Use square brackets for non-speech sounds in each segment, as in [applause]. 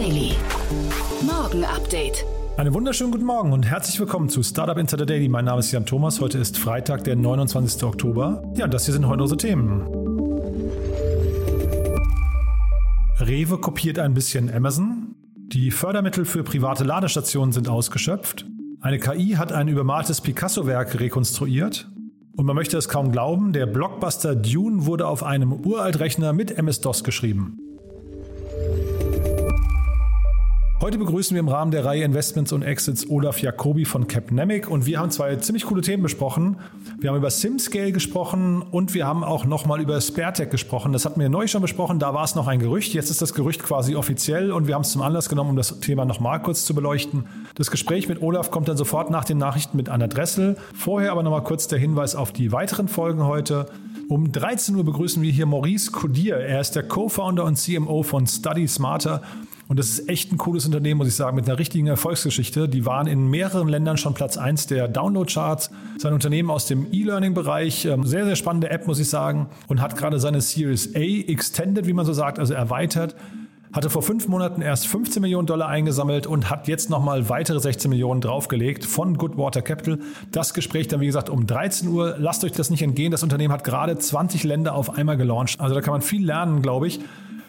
Daily. Morgen Update. Einen wunderschönen guten Morgen und herzlich willkommen zu Startup Insider Daily. Mein Name ist Jan Thomas. Heute ist Freitag, der 29. Oktober. Ja, das hier sind heute unsere Themen. Rewe kopiert ein bisschen Amazon. Die Fördermittel für private Ladestationen sind ausgeschöpft. Eine KI hat ein übermaltes Picasso-Werk rekonstruiert. Und man möchte es kaum glauben, der Blockbuster Dune wurde auf einem Uraltrechner mit MS-DOS geschrieben. Heute begrüßen wir im Rahmen der Reihe Investments und Exits Olaf Jacobi von Capnemic und wir haben zwei ziemlich coole Themen besprochen. Wir haben über SimScale gesprochen und wir haben auch nochmal über SpareTech gesprochen. Das hatten wir neu schon besprochen, da war es noch ein Gerücht. Jetzt ist das Gerücht quasi offiziell und wir haben es zum Anlass genommen, um das Thema nochmal kurz zu beleuchten. Das Gespräch mit Olaf kommt dann sofort nach den Nachrichten mit Anna Dressel. Vorher aber nochmal kurz der Hinweis auf die weiteren Folgen heute. Um 13 Uhr begrüßen wir hier Maurice Codier. Er ist der Co-Founder und CMO von Study Smarter. Und das ist echt ein cooles Unternehmen, muss ich sagen, mit einer richtigen Erfolgsgeschichte. Die waren in mehreren Ländern schon Platz 1 der Download-Charts. Sein Unternehmen aus dem E-Learning-Bereich, ähm, sehr, sehr spannende App, muss ich sagen, und hat gerade seine Series A extended, wie man so sagt, also erweitert hatte vor fünf Monaten erst 15 Millionen Dollar eingesammelt und hat jetzt nochmal weitere 16 Millionen draufgelegt von Goodwater Capital. Das Gespräch dann, wie gesagt, um 13 Uhr. Lasst euch das nicht entgehen. Das Unternehmen hat gerade 20 Länder auf einmal gelauncht. Also da kann man viel lernen, glaube ich.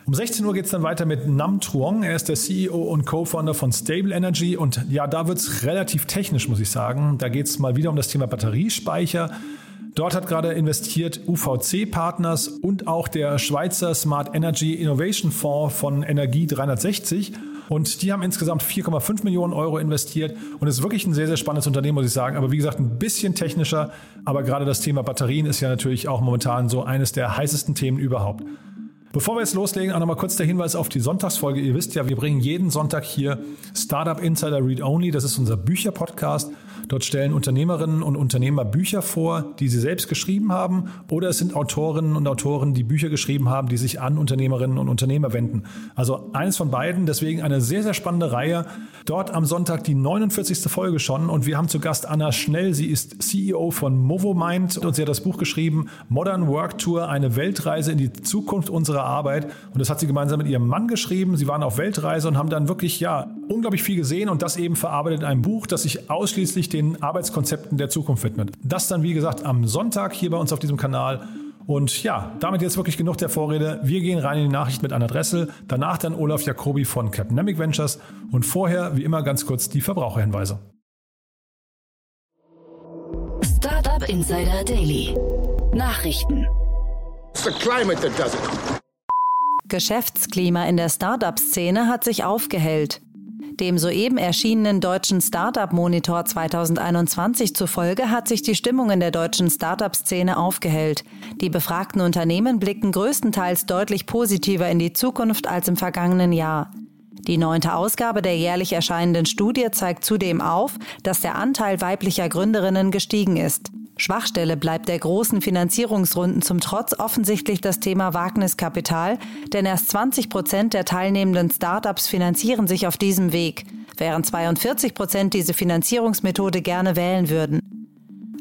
Um 16 Uhr geht es dann weiter mit Nam Truong. Er ist der CEO und Co-Founder von Stable Energy. Und ja, da wird es relativ technisch, muss ich sagen. Da geht es mal wieder um das Thema Batteriespeicher. Dort hat gerade investiert UVC Partners und auch der Schweizer Smart Energy Innovation Fonds von Energie 360. Und die haben insgesamt 4,5 Millionen Euro investiert. Und es ist wirklich ein sehr, sehr spannendes Unternehmen, muss ich sagen. Aber wie gesagt, ein bisschen technischer. Aber gerade das Thema Batterien ist ja natürlich auch momentan so eines der heißesten Themen überhaupt. Bevor wir jetzt loslegen, auch nochmal kurz der Hinweis auf die Sonntagsfolge. Ihr wisst ja, wir bringen jeden Sonntag hier Startup Insider Read Only. Das ist unser Bücherpodcast. Dort stellen Unternehmerinnen und Unternehmer Bücher vor, die sie selbst geschrieben haben, oder es sind Autorinnen und Autoren, die Bücher geschrieben haben, die sich an Unternehmerinnen und Unternehmer wenden. Also eines von beiden, deswegen eine sehr, sehr spannende Reihe. Dort am Sonntag die 49. Folge schon und wir haben zu Gast Anna Schnell. Sie ist CEO von Movomind und sie hat das Buch geschrieben, Modern Work Tour, eine Weltreise in die Zukunft unserer Arbeit. Und das hat sie gemeinsam mit ihrem Mann geschrieben. Sie waren auf Weltreise und haben dann wirklich, ja, unglaublich viel gesehen und das eben verarbeitet in einem Buch, das sich ausschließlich den Arbeitskonzepten der Zukunft widmet. Das dann, wie gesagt, am Sonntag hier bei uns auf diesem Kanal. Und ja, damit jetzt wirklich genug der Vorrede. Wir gehen rein in die Nachricht mit Anna Dressel, danach dann Olaf Jacobi von Capnamic Ventures und vorher, wie immer, ganz kurz die Verbraucherhinweise. Startup Insider Daily. Nachrichten. It's the climate that does it. Geschäftsklima in der Startup-Szene hat sich aufgehellt. Dem soeben erschienenen deutschen Startup Monitor 2021 zufolge hat sich die Stimmung in der deutschen Startup-Szene aufgehellt. Die befragten Unternehmen blicken größtenteils deutlich positiver in die Zukunft als im vergangenen Jahr. Die neunte Ausgabe der jährlich erscheinenden Studie zeigt zudem auf, dass der Anteil weiblicher Gründerinnen gestiegen ist. Schwachstelle bleibt der großen Finanzierungsrunden zum Trotz offensichtlich das Thema Wagniskapital, denn erst 20 Prozent der teilnehmenden Startups finanzieren sich auf diesem Weg, während 42 Prozent diese Finanzierungsmethode gerne wählen würden.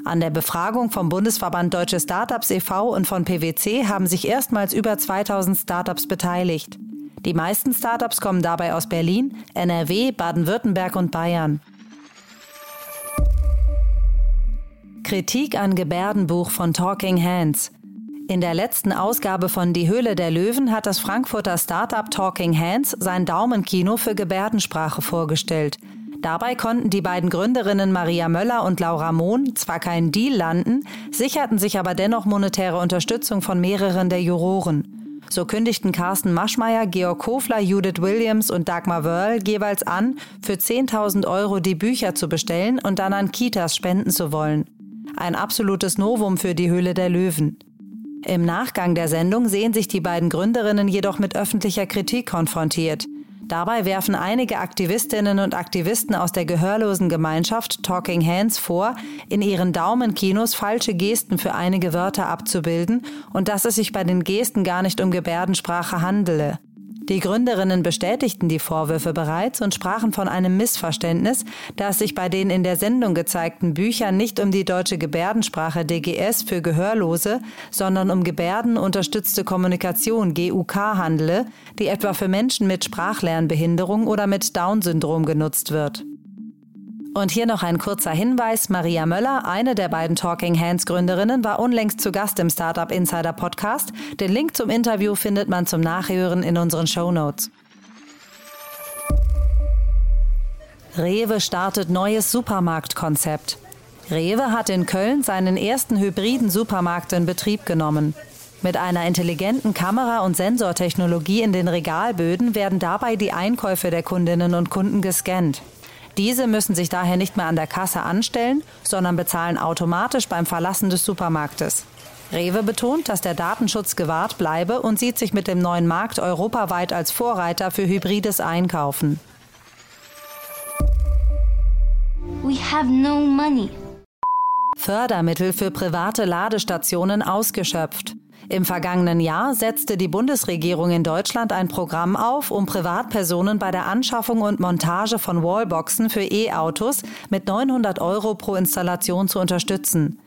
An der Befragung vom Bundesverband Deutsche Startups e.V. und von PwC haben sich erstmals über 2000 Startups beteiligt. Die meisten Startups kommen dabei aus Berlin, NRW, Baden-Württemberg und Bayern. Kritik an Gebärdenbuch von Talking Hands. In der letzten Ausgabe von Die Höhle der Löwen hat das Frankfurter Startup Talking Hands sein Daumenkino für Gebärdensprache vorgestellt. Dabei konnten die beiden Gründerinnen Maria Möller und Laura Mohn zwar keinen Deal landen, sicherten sich aber dennoch monetäre Unterstützung von mehreren der Juroren. So kündigten Carsten Maschmeyer, Georg Kofler, Judith Williams und Dagmar Wörl jeweils an, für 10.000 Euro die Bücher zu bestellen und dann an Kitas spenden zu wollen. Ein absolutes Novum für die Höhle der Löwen. Im Nachgang der Sendung sehen sich die beiden Gründerinnen jedoch mit öffentlicher Kritik konfrontiert. Dabei werfen einige Aktivistinnen und Aktivisten aus der gehörlosen Gemeinschaft Talking Hands vor, in ihren Daumenkinos falsche Gesten für einige Wörter abzubilden und dass es sich bei den Gesten gar nicht um Gebärdensprache handele. Die Gründerinnen bestätigten die Vorwürfe bereits und sprachen von einem Missverständnis, da es sich bei den in der Sendung gezeigten Büchern nicht um die deutsche Gebärdensprache DGS für Gehörlose, sondern um gebärdenunterstützte Kommunikation GUK handele, die etwa für Menschen mit Sprachlernbehinderung oder mit Down-Syndrom genutzt wird. Und hier noch ein kurzer Hinweis. Maria Möller, eine der beiden Talking Hands Gründerinnen, war unlängst zu Gast im Startup Insider Podcast. Den Link zum Interview findet man zum Nachhören in unseren Show Notes. Rewe startet neues Supermarktkonzept. Rewe hat in Köln seinen ersten hybriden Supermarkt in Betrieb genommen. Mit einer intelligenten Kamera- und Sensortechnologie in den Regalböden werden dabei die Einkäufe der Kundinnen und Kunden gescannt. Diese müssen sich daher nicht mehr an der Kasse anstellen, sondern bezahlen automatisch beim Verlassen des Supermarktes. Rewe betont, dass der Datenschutz gewahrt bleibe und sieht sich mit dem neuen Markt europaweit als Vorreiter für hybrides Einkaufen. We have no money. Fördermittel für private Ladestationen ausgeschöpft. Im vergangenen Jahr setzte die Bundesregierung in Deutschland ein Programm auf, um Privatpersonen bei der Anschaffung und Montage von Wallboxen für E-Autos mit 900 Euro pro Installation zu unterstützen.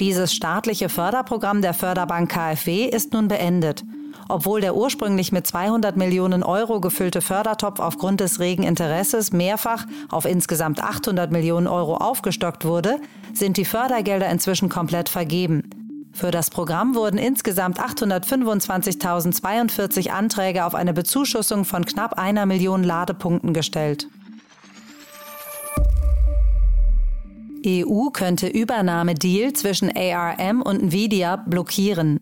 Dieses staatliche Förderprogramm der Förderbank KfW ist nun beendet. Obwohl der ursprünglich mit 200 Millionen Euro gefüllte Fördertopf aufgrund des regen Interesses mehrfach auf insgesamt 800 Millionen Euro aufgestockt wurde, sind die Fördergelder inzwischen komplett vergeben. Für das Programm wurden insgesamt 825.042 Anträge auf eine Bezuschussung von knapp einer Million Ladepunkten gestellt. EU könnte Übernahmedeal zwischen ARM und Nvidia blockieren.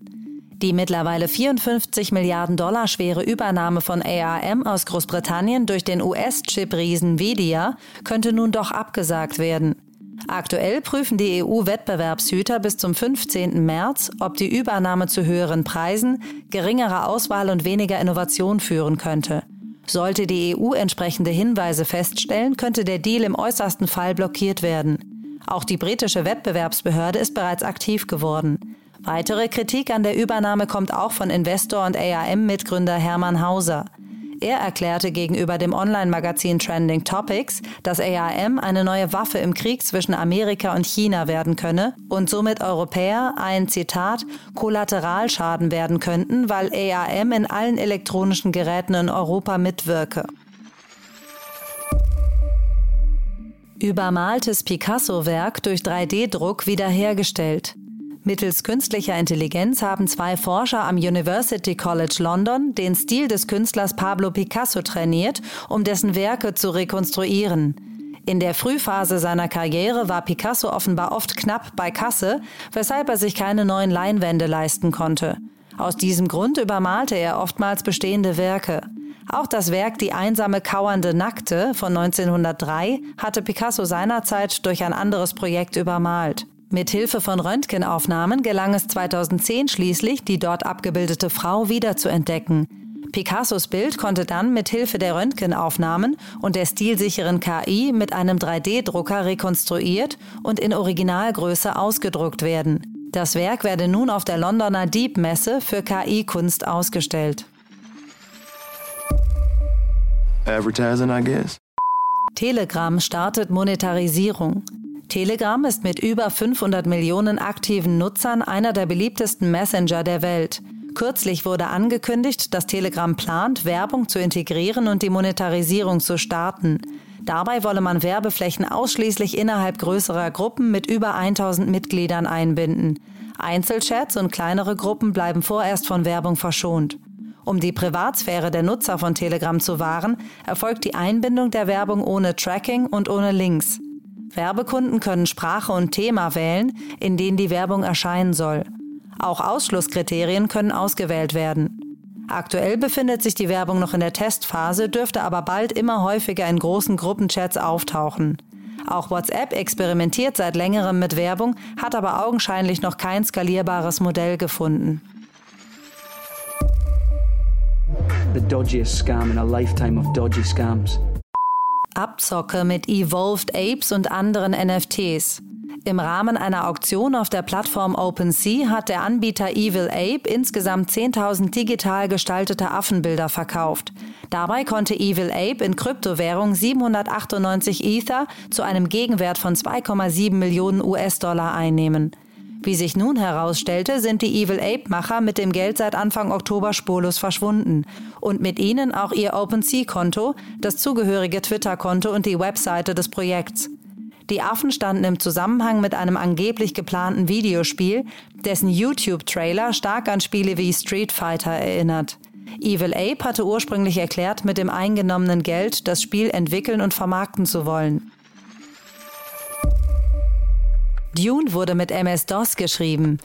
Die mittlerweile 54 Milliarden Dollar schwere Übernahme von ARM aus Großbritannien durch den US-Chip-Riesen Nvidia könnte nun doch abgesagt werden. Aktuell prüfen die EU-Wettbewerbshüter bis zum 15. März, ob die Übernahme zu höheren Preisen, geringerer Auswahl und weniger Innovation führen könnte. Sollte die EU entsprechende Hinweise feststellen, könnte der Deal im äußersten Fall blockiert werden. Auch die britische Wettbewerbsbehörde ist bereits aktiv geworden. Weitere Kritik an der Übernahme kommt auch von Investor und ARM-Mitgründer Hermann Hauser. Er erklärte gegenüber dem Online-Magazin Trending Topics, dass ARM eine neue Waffe im Krieg zwischen Amerika und China werden könne und somit Europäer ein Zitat Kollateralschaden werden könnten, weil ARM in allen elektronischen Geräten in Europa mitwirke. Übermaltes Picasso-Werk durch 3D-Druck wiederhergestellt. Mittels künstlicher Intelligenz haben zwei Forscher am University College London den Stil des Künstlers Pablo Picasso trainiert, um dessen Werke zu rekonstruieren. In der Frühphase seiner Karriere war Picasso offenbar oft knapp bei Kasse, weshalb er sich keine neuen Leinwände leisten konnte. Aus diesem Grund übermalte er oftmals bestehende Werke. Auch das Werk Die einsame kauernde Nackte von 1903 hatte Picasso seinerzeit durch ein anderes Projekt übermalt. Mit Hilfe von Röntgenaufnahmen gelang es 2010 schließlich, die dort abgebildete Frau wiederzuentdecken. Picassos Bild konnte dann mit Hilfe der Röntgenaufnahmen und der stilsicheren KI mit einem 3D-Drucker rekonstruiert und in Originalgröße ausgedruckt werden. Das Werk werde nun auf der Londoner Deep Messe für KI-Kunst ausgestellt. Telegram startet Monetarisierung. Telegram ist mit über 500 Millionen aktiven Nutzern einer der beliebtesten Messenger der Welt. Kürzlich wurde angekündigt, dass Telegram plant, Werbung zu integrieren und die Monetarisierung zu starten. Dabei wolle man Werbeflächen ausschließlich innerhalb größerer Gruppen mit über 1000 Mitgliedern einbinden. Einzelchats und kleinere Gruppen bleiben vorerst von Werbung verschont. Um die Privatsphäre der Nutzer von Telegram zu wahren, erfolgt die Einbindung der Werbung ohne Tracking und ohne Links. Werbekunden können Sprache und Thema wählen, in denen die Werbung erscheinen soll. Auch Ausschlusskriterien können ausgewählt werden. Aktuell befindet sich die Werbung noch in der Testphase, dürfte aber bald immer häufiger in großen Gruppenchats auftauchen. Auch WhatsApp experimentiert seit längerem mit Werbung, hat aber augenscheinlich noch kein skalierbares Modell gefunden. The dodgiest scam in a lifetime of dodgy scams. Abzocke mit Evolved Apes und anderen NFTs. Im Rahmen einer Auktion auf der Plattform OpenSea hat der Anbieter Evil Ape insgesamt 10.000 digital gestaltete Affenbilder verkauft. Dabei konnte Evil Ape in Kryptowährung 798 Ether zu einem Gegenwert von 2,7 Millionen US-Dollar einnehmen. Wie sich nun herausstellte, sind die Evil Ape-Macher mit dem Geld seit Anfang Oktober spurlos verschwunden. Und mit ihnen auch ihr OpenSea-Konto, das zugehörige Twitter-Konto und die Webseite des Projekts. Die Affen standen im Zusammenhang mit einem angeblich geplanten Videospiel, dessen YouTube-Trailer stark an Spiele wie Street Fighter erinnert. Evil Ape hatte ursprünglich erklärt, mit dem eingenommenen Geld das Spiel entwickeln und vermarkten zu wollen. Dune wurde mit MS-DOS geschrieben.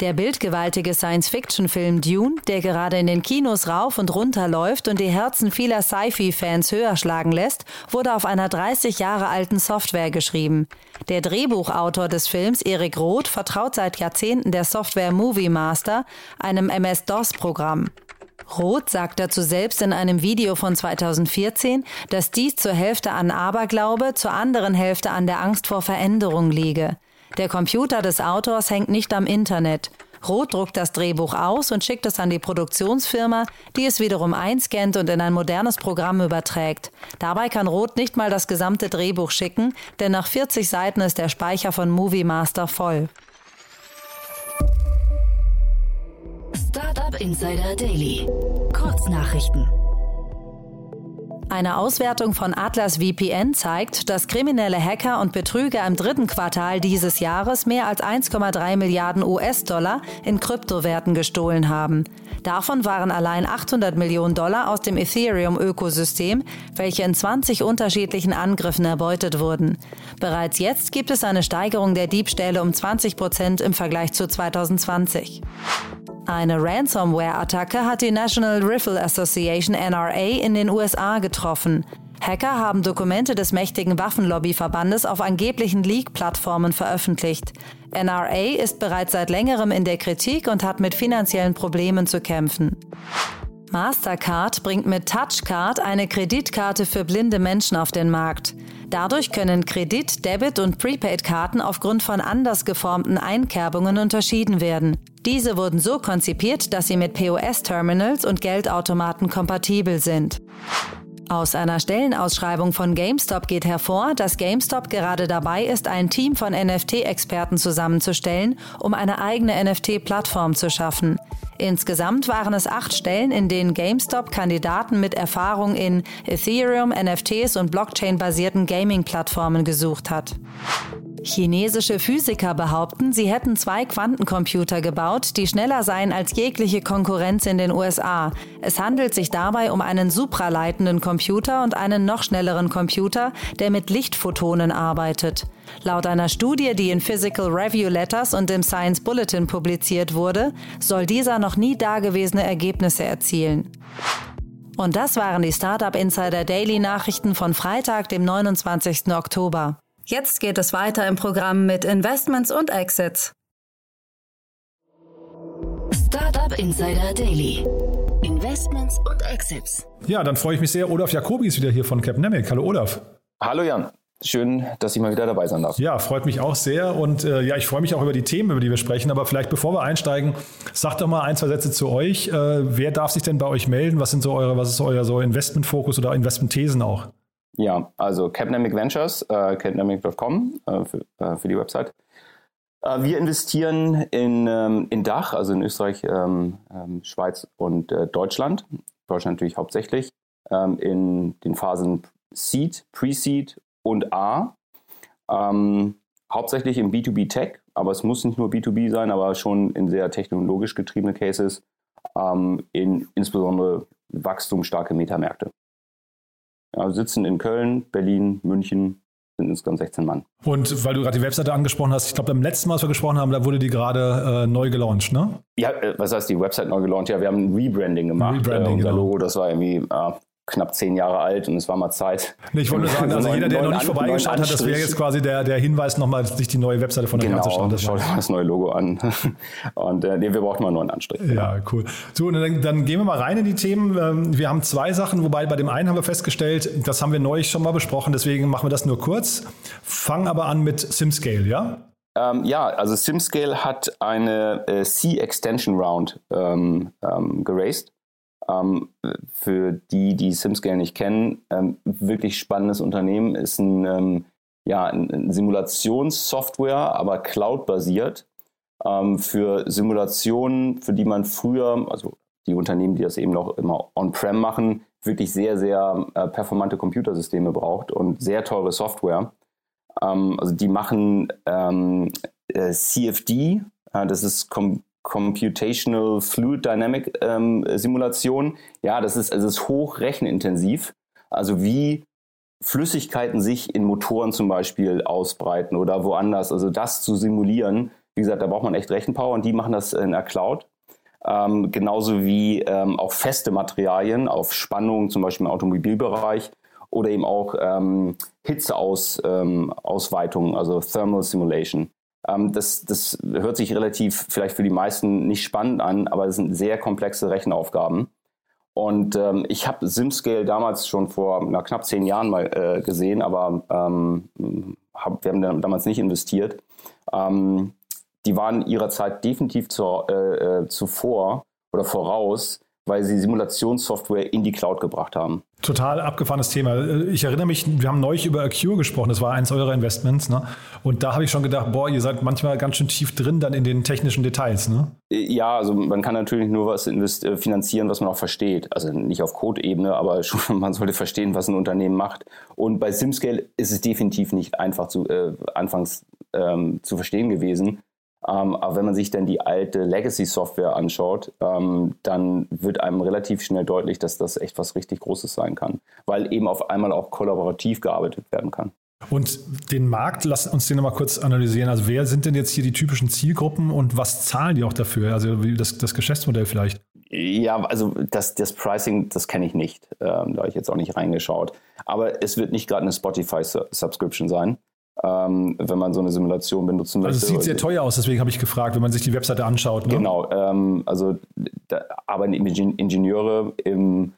Der bildgewaltige Science-Fiction-Film Dune, der gerade in den Kinos rauf und runter läuft und die Herzen vieler Sci-Fi-Fans höher schlagen lässt, wurde auf einer 30 Jahre alten Software geschrieben. Der Drehbuchautor des Films, Erik Roth, vertraut seit Jahrzehnten der Software Movie Master, einem MS-DOS-Programm. Roth sagt dazu selbst in einem Video von 2014, dass dies zur Hälfte an Aberglaube, zur anderen Hälfte an der Angst vor Veränderung liege. Der Computer des Autors hängt nicht am Internet. Roth druckt das Drehbuch aus und schickt es an die Produktionsfirma, die es wiederum einscannt und in ein modernes Programm überträgt. Dabei kann Roth nicht mal das gesamte Drehbuch schicken, denn nach 40 Seiten ist der Speicher von Movie Master voll. Startup Insider Daily. Kurznachrichten. Eine Auswertung von Atlas VPN zeigt, dass kriminelle Hacker und Betrüger im dritten Quartal dieses Jahres mehr als 1,3 Milliarden US-Dollar in Kryptowerten gestohlen haben. Davon waren allein 800 Millionen Dollar aus dem Ethereum-Ökosystem, welche in 20 unterschiedlichen Angriffen erbeutet wurden. Bereits jetzt gibt es eine Steigerung der Diebstähle um 20 Prozent im Vergleich zu 2020. Eine Ransomware-Attacke hat die National Rifle Association NRA in den USA getroffen. Hacker haben Dokumente des mächtigen Waffenlobbyverbandes auf angeblichen Leak-Plattformen veröffentlicht. NRA ist bereits seit längerem in der Kritik und hat mit finanziellen Problemen zu kämpfen. Mastercard bringt mit Touchcard eine Kreditkarte für blinde Menschen auf den Markt. Dadurch können Kredit-, Debit- und Prepaid-Karten aufgrund von anders geformten Einkerbungen unterschieden werden. Diese wurden so konzipiert, dass sie mit POS-Terminals und Geldautomaten kompatibel sind. Aus einer Stellenausschreibung von GameStop geht hervor, dass GameStop gerade dabei ist, ein Team von NFT-Experten zusammenzustellen, um eine eigene NFT-Plattform zu schaffen. Insgesamt waren es acht Stellen, in denen GameStop Kandidaten mit Erfahrung in Ethereum, NFTs und Blockchain-basierten Gaming-Plattformen gesucht hat. Chinesische Physiker behaupten, sie hätten zwei Quantencomputer gebaut, die schneller seien als jegliche Konkurrenz in den USA. Es handelt sich dabei um einen supraleitenden Computer und einen noch schnelleren Computer, der mit Lichtphotonen arbeitet. Laut einer Studie, die in Physical Review Letters und im Science Bulletin publiziert wurde, soll dieser noch nie dagewesene Ergebnisse erzielen. Und das waren die Startup Insider Daily Nachrichten von Freitag, dem 29. Oktober. Jetzt geht es weiter im Programm mit Investments und Exits. Startup Insider Daily. Investments und Exits. Ja, dann freue ich mich sehr. Olaf Jacobi ist wieder hier von Capnemic. Hallo Olaf. Hallo Jan. Schön, dass ich mal wieder dabei sein darf. Ja, freut mich auch sehr. Und äh, ja, ich freue mich auch über die Themen, über die wir sprechen. Aber vielleicht bevor wir einsteigen, sagt doch mal ein, zwei Sätze zu euch. Äh, wer darf sich denn bei euch melden? Was sind so eure, was ist euer so Investmentfokus oder Investmentthesen auch? Ja, also Capnamic Ventures, äh, capnamic.com äh, für, äh, für die Website. Äh, wir investieren in, ähm, in Dach, also in Österreich, ähm, ähm, Schweiz und äh, Deutschland. Deutschland natürlich hauptsächlich. Ähm, in den Phasen Seed, Pre-Seed und A. Ähm, hauptsächlich im B2B Tech, aber es muss nicht nur B2B sein, aber schon in sehr technologisch getriebene Cases, ähm, in insbesondere wachstumsstarke Metamärkte. Ja, sitzen in Köln, Berlin, München, sind insgesamt 16 Mann. Und weil du gerade die Webseite angesprochen hast, ich glaube, beim letzten Mal, als wir gesprochen haben, da wurde die gerade äh, neu gelauncht, ne? Ja, äh, was heißt die Website neu gelauncht? Ja, wir haben ein Rebranding gemacht. Rebranding, äh, unser genau. Logo, das war irgendwie äh, knapp zehn Jahre alt und es war mal Zeit. Nee, ich wollte nur sagen, also jeder, der noch nicht vorbeigeschaut hat, das wäre jetzt quasi der, der Hinweis, nochmal sich die neue Webseite von der Genau, anzuschauen. Das schau war- dir mal das neue Logo an. [laughs] Und äh, nee, wir brauchten mal einen neuen Anstrich. Ja, cool. So, und dann, dann gehen wir mal rein in die Themen. Ähm, Wir haben zwei Sachen, wobei bei dem einen haben wir festgestellt, das haben wir neulich schon mal besprochen, deswegen machen wir das nur kurz. Fangen aber an mit SimScale, ja? Ähm, ja, also SimScale hat eine äh, C-Extension Round ähm, ähm, geraced. Ähm, für die, die SimScale nicht kennen, ähm, wirklich spannendes Unternehmen, ist ein, ähm, ja, ein Simulationssoftware, aber cloud-basiert. Für Simulationen, für die man früher, also die Unternehmen, die das eben noch immer on-prem machen, wirklich sehr, sehr äh, performante Computersysteme braucht und sehr teure Software. Ähm, also die machen ähm, äh, CFD, äh, das ist Com Computational Fluid Dynamic ähm, Simulation. Ja, das ist, also ist hochrechenintensiv. Also wie Flüssigkeiten sich in Motoren zum Beispiel ausbreiten oder woanders. Also das zu simulieren, wie gesagt, da braucht man echt Rechenpower und die machen das in der Cloud. Ähm, genauso wie ähm, auch feste Materialien auf Spannung, zum Beispiel im Automobilbereich oder eben auch ähm, Hitzeausweitungen, ähm, also Thermal Simulation. Ähm, das, das hört sich relativ vielleicht für die meisten nicht spannend an, aber das sind sehr komplexe Rechenaufgaben. Und ähm, ich habe SimScale damals schon vor na, knapp zehn Jahren mal äh, gesehen, aber ähm, hab, wir haben damals nicht investiert. Ähm, die waren ihrer Zeit definitiv zu, äh, äh, zuvor oder voraus, weil sie Simulationssoftware in die Cloud gebracht haben. Total abgefahrenes Thema. Ich erinnere mich, wir haben neulich über Acure gesprochen, das war eins eurer Investments, ne? Und da habe ich schon gedacht, boah, ihr seid manchmal ganz schön tief drin dann in den technischen Details, ne? Ja, also man kann natürlich nur was äh, finanzieren, was man auch versteht. Also nicht auf Code-Ebene, aber [laughs] schon, man sollte verstehen, was ein Unternehmen macht. Und bei SimScale ist es definitiv nicht einfach zu, äh, anfangs ähm, zu verstehen gewesen. Ähm, aber wenn man sich dann die alte Legacy-Software anschaut, ähm, dann wird einem relativ schnell deutlich, dass das echt was richtig Großes sein kann, weil eben auf einmal auch kollaborativ gearbeitet werden kann. Und den Markt, lass uns den nochmal kurz analysieren. Also wer sind denn jetzt hier die typischen Zielgruppen und was zahlen die auch dafür? Also das, das Geschäftsmodell vielleicht? Ja, also das, das Pricing, das kenne ich nicht. Ähm, da habe ich jetzt auch nicht reingeschaut. Aber es wird nicht gerade eine Spotify-Subscription sein ähm, wenn man so eine Simulation benutzen möchte. Also es sieht sehr teuer aus, deswegen habe ich gefragt, wenn man sich die Webseite anschaut. Ne? Genau, ähm, also da arbeiten Ingenieure im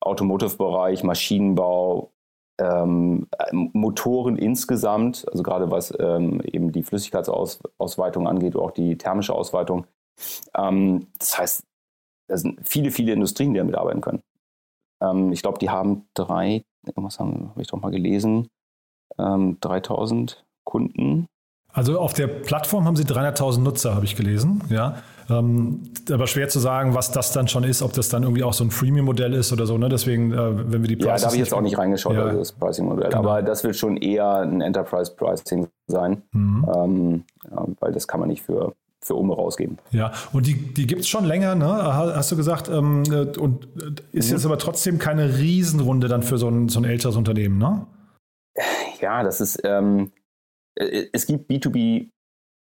Automotive-Bereich, Maschinenbau, ähm, Motoren insgesamt, also gerade was ähm, eben die Flüssigkeitsausweitung angeht, auch die thermische Ausweitung. Ähm, das heißt, da sind viele, viele Industrien, die damit arbeiten können. Ähm, ich glaube, die haben drei, irgendwas habe ich doch mal gelesen, ähm, 3000 Kunden. Also auf der Plattform haben Sie 300.000 Nutzer, habe ich gelesen. Ja, ähm, aber schwer zu sagen, was das dann schon ist, ob das dann irgendwie auch so ein Freemium-Modell ist oder so. Ne? Deswegen, äh, wenn wir die Prices Ja, da habe ich jetzt auch nicht reingeschaut, ja. also das Pricing-Modell. Genau. Aber das wird schon eher ein Enterprise-Pricing sein, mhm. ähm, ja, weil das kann man nicht für für Ume rausgeben. Ja, und die, die gibt es schon länger, ne? hast du gesagt. Ähm, äh, und äh, ist mhm. jetzt aber trotzdem keine Riesenrunde dann für so ein, so ein älteres Unternehmen, ne? Ja, das ist, ähm, äh, es gibt B2B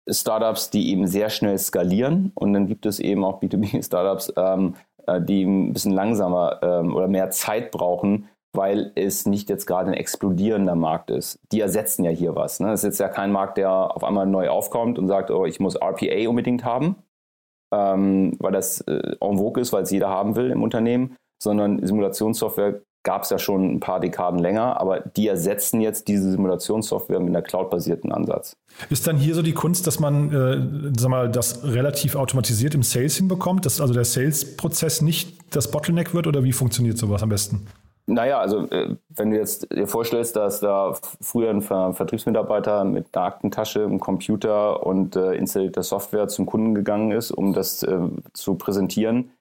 Startups, die eben sehr schnell skalieren und dann gibt es eben auch B2B [laughs] Startups, ähm, äh, die ein bisschen langsamer ähm, oder mehr Zeit brauchen, weil es nicht jetzt gerade ein explodierender Markt ist. Die ersetzen ja hier was. Ne? Es ist jetzt ja kein Markt, der auf einmal neu aufkommt und sagt, oh, ich muss RPA unbedingt haben, ähm, weil das äh, en vogue ist, weil es jeder haben will im Unternehmen, sondern Simulationssoftware gab es ja schon ein paar Dekaden länger, aber die ersetzen jetzt diese Simulationssoftware mit einer cloud-basierten Ansatz. Ist dann hier so die Kunst, dass man äh, sag mal, das relativ automatisiert im Sales hinbekommt, dass also der Sales-Prozess nicht das Bottleneck wird oder wie funktioniert sowas am besten? Naja, also äh, wenn du jetzt dir vorstellst, dass da früher ein Ver Vertriebsmitarbeiter mit einer Aktentasche, einem Computer und äh, installierter Software zum Kunden gegangen ist, um das äh, zu präsentieren,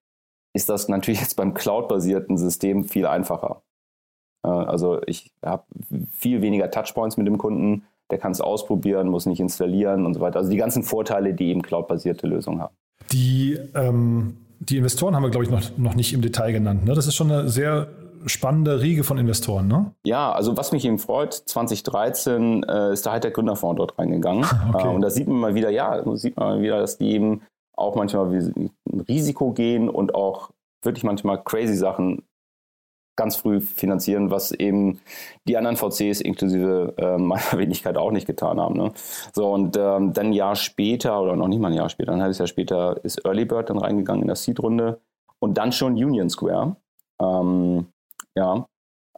ist das natürlich jetzt beim Cloud-basierten System viel einfacher. Äh, also ich habe viel weniger Touchpoints mit dem Kunden, der kann es ausprobieren, muss nicht installieren und so weiter. Also die ganzen Vorteile, die eben Cloud-basierte Lösungen haben. Die, ähm, die Investoren haben wir, glaube ich, noch, noch nicht im Detail genannt. Ne? Das ist schon eine sehr spannende Riege von Investoren, ne? Ja, also was mich eben freut, 2013 äh, ist der halt der Gründerfonds dort reingegangen. [laughs] okay. äh, und da sieht man mal wieder, ja, sieht man mal wieder, dass die eben auch manchmal ein Risiko gehen und auch wirklich manchmal crazy Sachen ganz früh finanzieren, was eben die anderen VCs inklusive äh, meiner [laughs] Wenigkeit auch nicht getan haben. Ne? So, und ähm, dann ein Jahr später, oder noch nicht mal ein Jahr später, ein halbes Jahr später ist Early Bird dann reingegangen in der Seed-Runde und dann schon Union Square. Ähm, ja,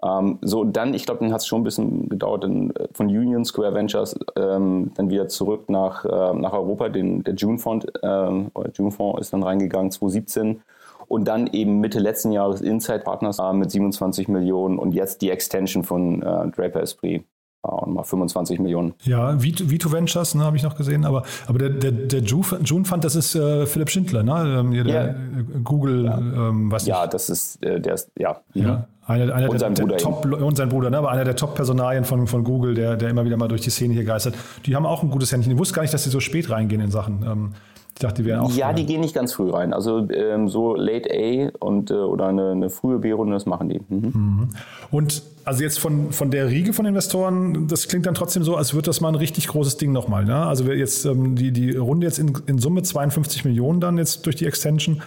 Ähm, so, dann, ich glaube, dann hat es schon ein bisschen gedauert, dann, äh, von Union Square Ventures ähm, dann wieder zurück nach, äh, nach Europa. Den, der June Fund, ähm, June Fonds ist dann reingegangen 2017 und dann eben Mitte letzten Jahres Inside Partners äh, mit 27 Millionen und jetzt die Extension von äh, Draper Esprit und mal 25 Millionen. Ja, V2 Ventures, ne, habe ich noch gesehen, aber, aber der, der, der June Fund, das ist äh, Philipp Schindler, ne? Ähm, der, ja. Google, ja. Ähm, was Ja, das ist, äh, der ist, ja. ja. Einer, einer und, der, sein der Top, und sein Bruder, ne? aber einer der Top-Personalien von, von Google, der, der immer wieder mal durch die Szene hier geistert. Die haben auch ein gutes Händchen. Ich wusste gar nicht, dass sie so spät reingehen in Sachen. Ähm, ich dachte, die wären auch. Ja, früher. die gehen nicht ganz früh rein. Also ähm, so Late A und äh, oder eine, eine frühe B-Runde, das machen die. Mhm. Mhm. Und also jetzt von, von der Riege von Investoren, das klingt dann trotzdem so, als würde das mal ein richtig großes Ding nochmal. Ne? Also jetzt ähm, die, die Runde jetzt in, in Summe 52 Millionen dann jetzt durch die Extension.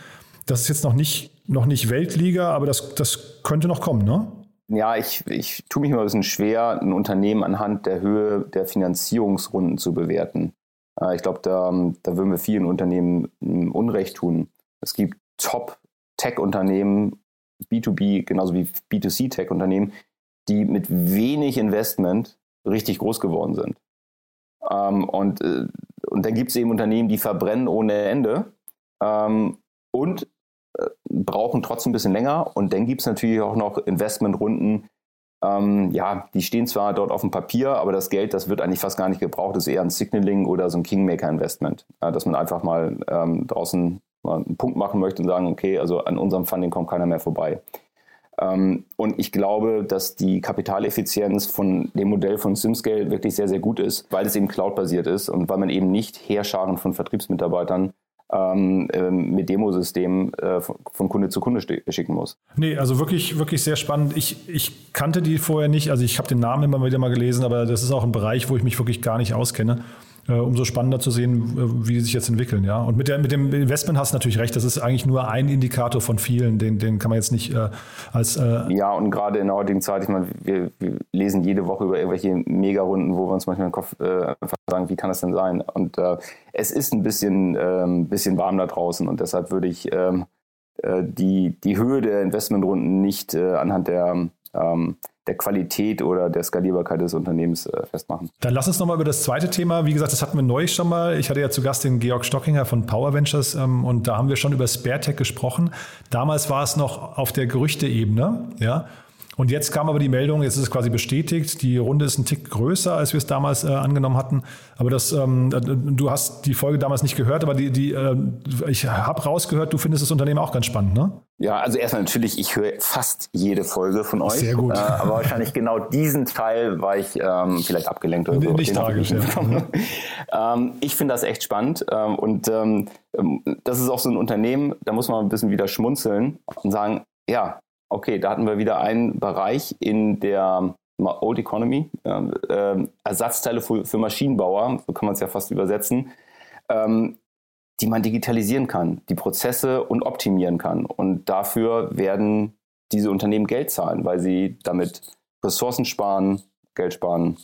Das ist jetzt noch nicht, noch nicht Weltliga, aber das, das könnte noch kommen, ne? Ja, ich, ich tue mich immer ein bisschen schwer, ein Unternehmen anhand der Höhe der Finanzierungsrunden zu bewerten. Äh, ich glaube, da, da würden wir vielen Unternehmen hm, Unrecht tun. Es gibt Top-Tech-Unternehmen, B2B genauso wie B2C-Tech-Unternehmen, die mit wenig Investment richtig groß geworden sind. Ähm, und, äh, und dann gibt es eben Unternehmen, die verbrennen ohne Ende ähm, und äh, brauchen trotzdem ein bisschen länger. Und dann gibt es natürlich auch noch Investmentrunden, ähm, ja, die stehen zwar dort auf dem Papier, aber das Geld, das wird eigentlich fast gar nicht gebraucht, das ist eher ein Signaling oder so ein Kingmaker-Investment, äh, dass man einfach mal ähm, draußen mal einen Punkt machen möchte und sagen, okay, also an unserem Funding kommt keiner mehr vorbei. Ähm, und ich glaube, dass die Kapitaleffizienz von dem Modell von SimScale wirklich sehr, sehr gut ist, weil es eben cloud-basiert ist und weil man eben nicht Heerscharen von Vertriebsmitarbeitern ähm, ähm, mit Demosystemen äh, von Kunde zu Kunde schicken muss. Nee, also wirklich, wirklich sehr spannend. Ich, ich kannte die vorher nicht, also ich habe den Namen immer wieder mal gelesen, aber das ist auch ein Bereich, wo ich mich wirklich gar nicht auskenne umso spannender zu sehen, äh, wie die sich jetzt entwickeln. Ja? Und mit, der, mit dem Investment hast du natürlich recht, das ist eigentlich nur ein Indikator von vielen, den, den kann man jetzt nicht äh, als... Äh ja, und gerade in der heutigen Zeit, ich meine, wir, wir, lesen jede Woche über irgendwelche Megarunden, wo wir uns manchmal im Kopf äh, sagen, wie kann das denn sein? Und äh, es ist ein bisschen, ähm, bisschen warm da draußen und deshalb würde ich ähm, die, die Höhe der Investmentrunden nicht anhand der ähm, der Qualität oder der Skalierbarkeit des Unternehmens äh, festmachen. Dann lass uns nochmal über das zweite Thema. Wie gesagt, das hatten wir neu schon mal. Ich hatte ja zu Gast den Georg Stockinger von Power Ventures ähm, und da haben wir schon über SpareTech gesprochen. Damals war es noch auf der Gerüchteebene, ja. Und jetzt kam aber die Meldung, jetzt ist es quasi bestätigt, die Runde ist ein Tick größer, als wir es damals äh, angenommen hatten. Aber das, ähm, äh, du hast die Folge damals nicht gehört, aber die, die, äh, ich habe rausgehört, du findest das Unternehmen auch ganz spannend, ne? Ja, also erstmal natürlich, ich höre fast jede Folge von euch. Sehr gut. Äh, aber wahrscheinlich genau diesen Teil war ich ähm, vielleicht abgelenkt oder so. Nicht tragisch, ja. ähm, ich finde das echt spannend ähm, und ähm, das ist auch so ein Unternehmen, da muss man ein bisschen wieder schmunzeln und sagen, ja, okay, da hatten wir wieder einen Bereich in der Old Economy, äh, Ersatzteile für, für, Maschinenbauer, so kann man es ja fast übersetzen, ähm, die man digitalisieren kann, die Prozesse und optimieren kann. Und dafür werden diese Unternehmen Geld zahlen, weil sie damit Ressourcen sparen, Geld sparen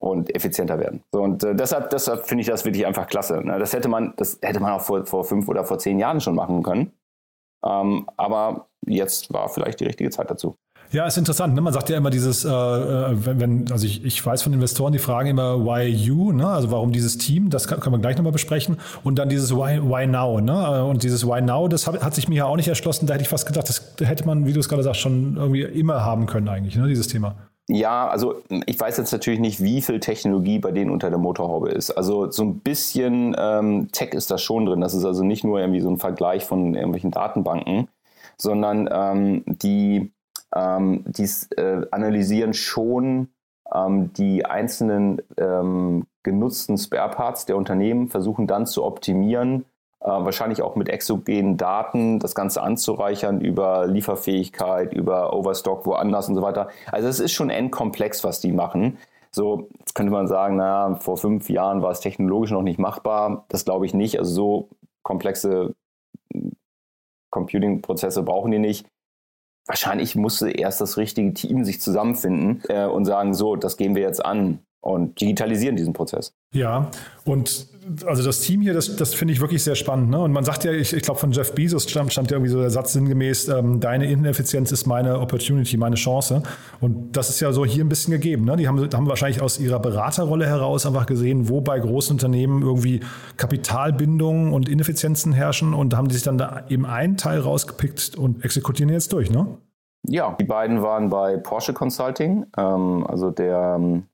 und effizienter werden. So, und äh, deshalb, deshalb finde ich das wirklich einfach klasse. Ne? Das hätte man, das hätte man auch vor, vor fünf oder vor zehn Jahren schon machen können. Ähm, aber jetzt war vielleicht die richtige Zeit dazu. Ja, ist interessant. Ne? Man sagt ja immer dieses, äh, äh, wenn, wenn, also ich, ich weiß von Investoren, die fragen immer, why you, ne? also warum dieses Team, das kann, können wir gleich nochmal besprechen. Und dann dieses why, why now. Ne? Und dieses why now, das hat, hat sich mir ja auch nicht erschlossen. Da hätte ich fast gedacht, das hätte man, wie du es gerade sagst, schon irgendwie immer haben können eigentlich, ne? dieses Thema. Ja, also ich weiß jetzt natürlich nicht, wie viel Technologie bei denen unter der Motorhaube ist. Also so ein bisschen ähm, Tech ist da schon drin. Das ist also nicht nur irgendwie so ein Vergleich von irgendwelchen Datenbanken, sondern ähm, die, ähm, die äh, analysieren schon ähm, die einzelnen ähm, genutzten Spare Parts der Unternehmen, versuchen dann zu optimieren, äh, wahrscheinlich auch mit exogenen Daten das Ganze anzureichern über Lieferfähigkeit, über Overstock woanders und so weiter. Also es ist schon endkomplex, was die machen. So, jetzt könnte man sagen, naja, vor fünf Jahren war es technologisch noch nicht machbar. Das glaube ich nicht. Also so komplexe Computing-Prozesse brauchen die nicht. Wahrscheinlich musste erst das richtige Team sich zusammenfinden äh, und sagen, so, das gehen wir jetzt an. Und digitalisieren diesen Prozess. Ja, und also das Team hier, das, das finde ich wirklich sehr spannend. Ne? Und man sagt ja, ich, ich glaube, von Jeff Bezos stammt, stammt ja irgendwie so der Satz sinngemäß, ähm, deine Ineffizienz ist meine Opportunity, meine Chance. Und das ist ja so hier ein bisschen gegeben. Ne? Die haben, haben wahrscheinlich aus ihrer Beraterrolle heraus einfach gesehen, wo bei großen Unternehmen irgendwie Kapitalbindungen und Ineffizienzen herrschen und haben die sich dann da eben einen Teil rausgepickt und exekutieren jetzt durch, ne? Ja, die beiden waren bei Porsche Consulting, ähm, also der ähm,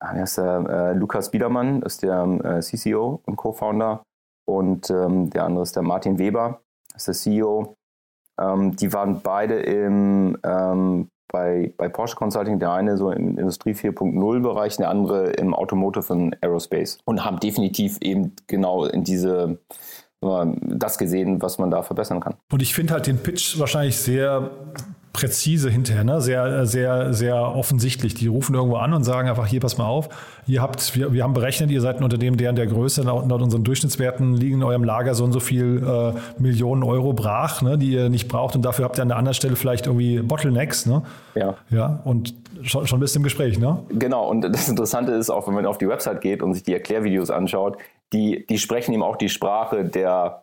wie heißt der, äh, Lukas Biedermann ist der äh, CCO und Co-Founder und ähm, der andere ist der Martin Weber, ist der CEO. Ähm, die waren beide im, ähm, bei, bei Porsche Consulting, der eine so im Industrie 4.0 Bereich, der andere im Automotive und Aerospace und haben definitiv eben genau in diese äh, das gesehen, was man da verbessern kann. Und ich finde halt den Pitch wahrscheinlich sehr präzise hinterher, ne? sehr, sehr, sehr offensichtlich. Die rufen irgendwo an und sagen einfach, hier, pass mal auf, ihr habt, wir, wir haben berechnet, ihr seid ein Unternehmen deren der Größe, laut, laut unseren Durchschnittswerten liegen in eurem Lager so und so viel äh, Millionen Euro brach, ne, die ihr nicht braucht und dafür habt ihr an der anderen Stelle vielleicht irgendwie Bottlenecks. Ne? Ja. Ja, und schon, schon bist du im Gespräch, ne? Genau, und das Interessante ist auch, wenn man auf die Website geht und sich die Erklärvideos anschaut, die, die sprechen eben auch die Sprache der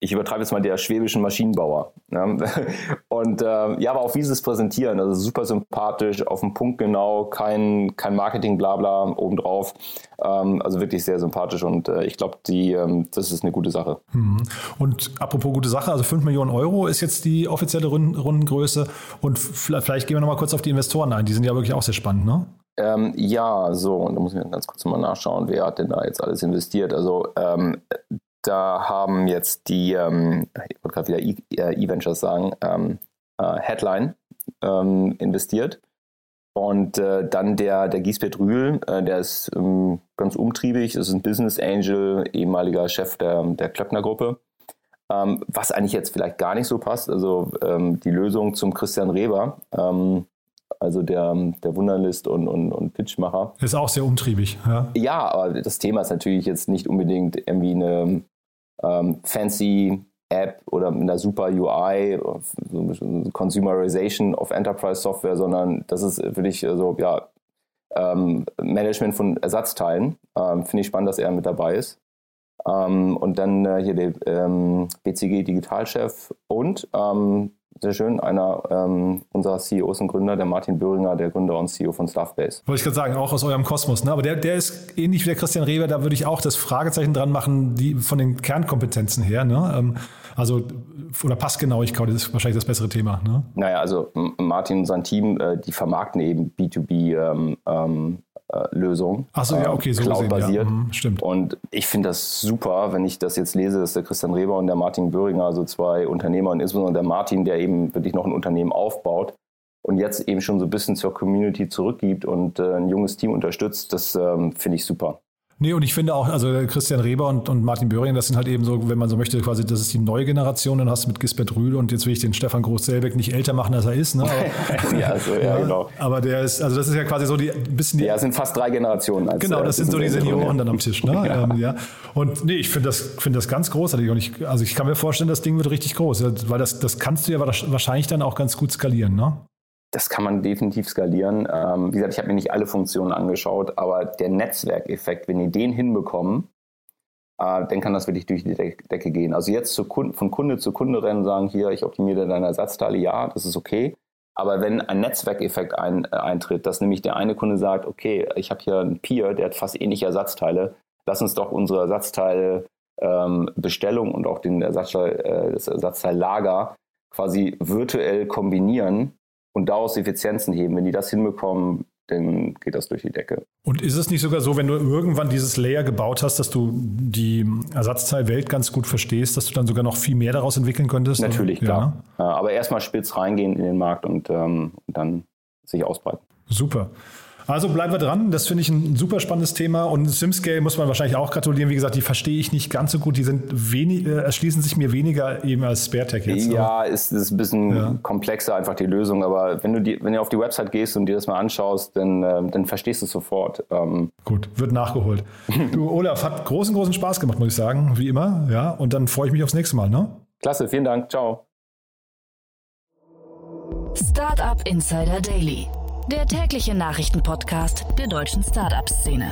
ich übertreibe jetzt mal der schwäbischen Maschinenbauer. Ne? [laughs] Und äh, ja, aber auch wie sie es präsentieren, also super sympathisch, auf den Punkt genau, kein, kein Marketing-Blabla obendrauf. Ähm, also wirklich sehr sympathisch und äh, ich glaube, ähm, das ist eine gute Sache. Mhm. Und apropos gute Sache, also 5 Millionen Euro ist jetzt die offizielle Rundengröße und vielleicht gehen wir nochmal kurz auf die Investoren ein, die sind ja wirklich auch sehr spannend, ne? Ähm, ja, so, und da muss ich ganz kurz mal nachschauen, wer hat denn da jetzt alles investiert. Also ähm, da haben jetzt die, ähm, ich wollte gerade wieder äh, E-Ventures sagen, ähm, äh, Headline ähm, investiert. Und äh, dann der, der Giesbert Rühl, äh, der ist ähm, ganz umtriebig, ist ein Business Angel, ehemaliger Chef der, der Klöckner-Gruppe. Ähm, was eigentlich jetzt vielleicht gar nicht so passt, also ähm, die Lösung zum Christian Reber, also der, der Wunderlist und, und, und Pitchmacher. Ist auch sehr umtriebig. Ja. ja, aber das Thema ist natürlich jetzt nicht unbedingt irgendwie eine ähm, fancy App oder mit einer super UI, Consumerization of Enterprise Software, sondern das ist wirklich so, ja, ähm, Management von Ersatzteilen. Ähm, Finde ich spannend, dass er mit dabei ist. Ähm, und dann äh, hier der ähm, BCG Digitalchef und ähm, sehr schön. Einer ähm, unserer CEOs und Gründer, der Martin Böhringer, der Gründer und CEO von Staffbase. Wollte ich gerade sagen, auch aus eurem Kosmos. Ne? Aber der, der ist ähnlich wie der Christian Reber, da würde ich auch das Fragezeichen dran machen, die von den Kernkompetenzen her. Ne? Ähm, also, oder Passgenauigkeit ist wahrscheinlich das bessere Thema. Ne? Naja, also Martin und sein Team, äh, die vermarkten eben B2B ähm, ähm, äh, Lösung. Achso, ja, okay, so Cloud-basiert. Ja, mhm, stimmt. Und ich finde das super, wenn ich das jetzt lese, dass der Christian Reber und der Martin Böhringer, also zwei Unternehmer und insbesondere der Martin, der eben wirklich noch ein Unternehmen aufbaut und jetzt eben schon so ein bisschen zur Community zurückgibt und äh, ein junges Team unterstützt, das ähm, finde ich super. Nee, und ich finde auch, also Christian Reber und, und Martin Böhring, das sind halt eben so, wenn man so möchte, quasi, das ist die neue Generation, dann hast du mit Gisbert Rühl und jetzt will ich den Stefan Groß-Selbeck nicht älter machen, als er ist. Ne? Aber, [laughs] ja, so, ja, genau. Aber der ist, also das ist ja quasi so die ein bisschen die. Ja, sind fast drei Generationen. Als, genau, das sind so die Senioren dann am Tisch. Ne? [laughs] ja. Ähm, ja. Und nee, ich finde das, find das ganz großartig. Und ich, also ich kann mir vorstellen, das Ding wird richtig groß, weil das, das kannst du ja wahrscheinlich dann auch ganz gut skalieren, ne? Das kann man definitiv skalieren. Ähm, wie gesagt, ich habe mir nicht alle Funktionen angeschaut, aber der Netzwerkeffekt, wenn die den hinbekommen, äh, dann kann das wirklich durch die Decke gehen. Also jetzt Kunde, von Kunde zu Kunde rennen, sagen hier, ich optimiere deine Ersatzteile, ja, das ist okay. Aber wenn ein Netzwerkeffekt ein, äh, eintritt, dass nämlich der eine Kunde sagt, okay, ich habe hier einen Peer, der hat fast ähnliche Ersatzteile, lass uns doch unsere Ersatzteile ähm, und auch den Ersatzteil, äh, das Ersatzteillager quasi virtuell kombinieren und daraus Effizienzen heben. Wenn die das hinbekommen, dann geht das durch die Decke. Und ist es nicht sogar so, wenn du irgendwann dieses Layer gebaut hast, dass du die Ersatzteilwelt ganz gut verstehst, dass du dann sogar noch viel mehr daraus entwickeln könntest? Natürlich, klar. Ja. Ne? Aber erstmal spitz reingehen in den Markt und, ähm, und dann sich ausbreiten. Super. Also bleiben wir dran. Das finde ich ein super spannendes Thema. Und SimScale muss man wahrscheinlich auch gratulieren. Wie gesagt, die verstehe ich nicht ganz so gut. Die sind wenig, äh, erschließen sich mir weniger eben als SpareTech jetzt. Ja, ne? ist, ist ein bisschen ja. komplexer einfach die Lösung. Aber wenn du, die, wenn du auf die Website gehst und dir das mal anschaust, dann, äh, dann verstehst du es sofort. Ähm. Gut, wird nachgeholt. [laughs] du, Olaf, hat großen, großen Spaß gemacht, muss ich sagen. Wie immer. Ja, und dann freue ich mich aufs nächste Mal. Ne? Klasse, vielen Dank. Ciao. Startup Insider Daily der tägliche Nachrichtenpodcast der deutschen Startup-Szene.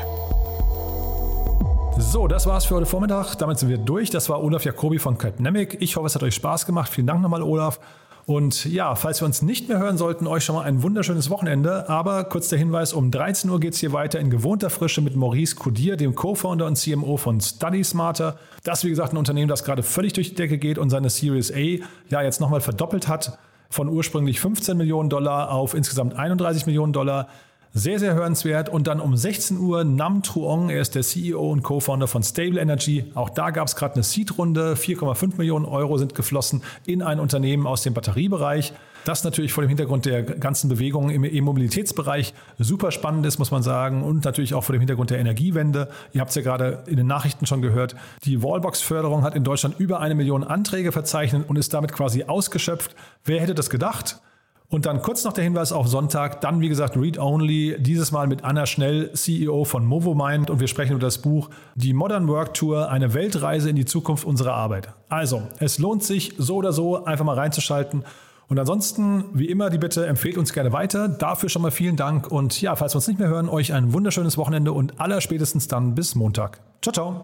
So, das war's für heute Vormittag. Damit sind wir durch. Das war Olaf Jacobi von Capnemic. Ich hoffe, es hat euch Spaß gemacht. Vielen Dank nochmal, Olaf. Und ja, falls wir uns nicht mehr hören sollten, euch schon mal ein wunderschönes Wochenende. Aber kurz der Hinweis, um 13 Uhr geht es hier weiter in gewohnter Frische mit Maurice Codier, dem Co-Founder und CMO von Study Smarter. Das, wie gesagt, ein Unternehmen, das gerade völlig durch die Decke geht und seine Series A ja jetzt nochmal verdoppelt hat. Von ursprünglich 15 Millionen Dollar auf insgesamt 31 Millionen Dollar. Sehr, sehr hörenswert. Und dann um 16 Uhr Nam Truong, er ist der CEO und Co-Founder von Stable Energy. Auch da gab es gerade eine Seed-Runde. 4,5 Millionen Euro sind geflossen in ein Unternehmen aus dem Batteriebereich. Das natürlich vor dem Hintergrund der ganzen Bewegungen im E-Mobilitätsbereich super spannend ist, muss man sagen. Und natürlich auch vor dem Hintergrund der Energiewende. Ihr habt es ja gerade in den Nachrichten schon gehört. Die Wallbox-Förderung hat in Deutschland über eine Million Anträge verzeichnet und ist damit quasi ausgeschöpft. Wer hätte das gedacht? Und dann kurz noch der Hinweis auf Sonntag, dann wie gesagt Read Only, dieses Mal mit Anna Schnell, CEO von Movomind und wir sprechen über das Buch Die Modern Work Tour, eine Weltreise in die Zukunft unserer Arbeit. Also, es lohnt sich so oder so einfach mal reinzuschalten. Und ansonsten, wie immer, die Bitte, empfehlt uns gerne weiter. Dafür schon mal vielen Dank und ja, falls wir uns nicht mehr hören, euch ein wunderschönes Wochenende und allerspätestens dann bis Montag. Ciao, ciao.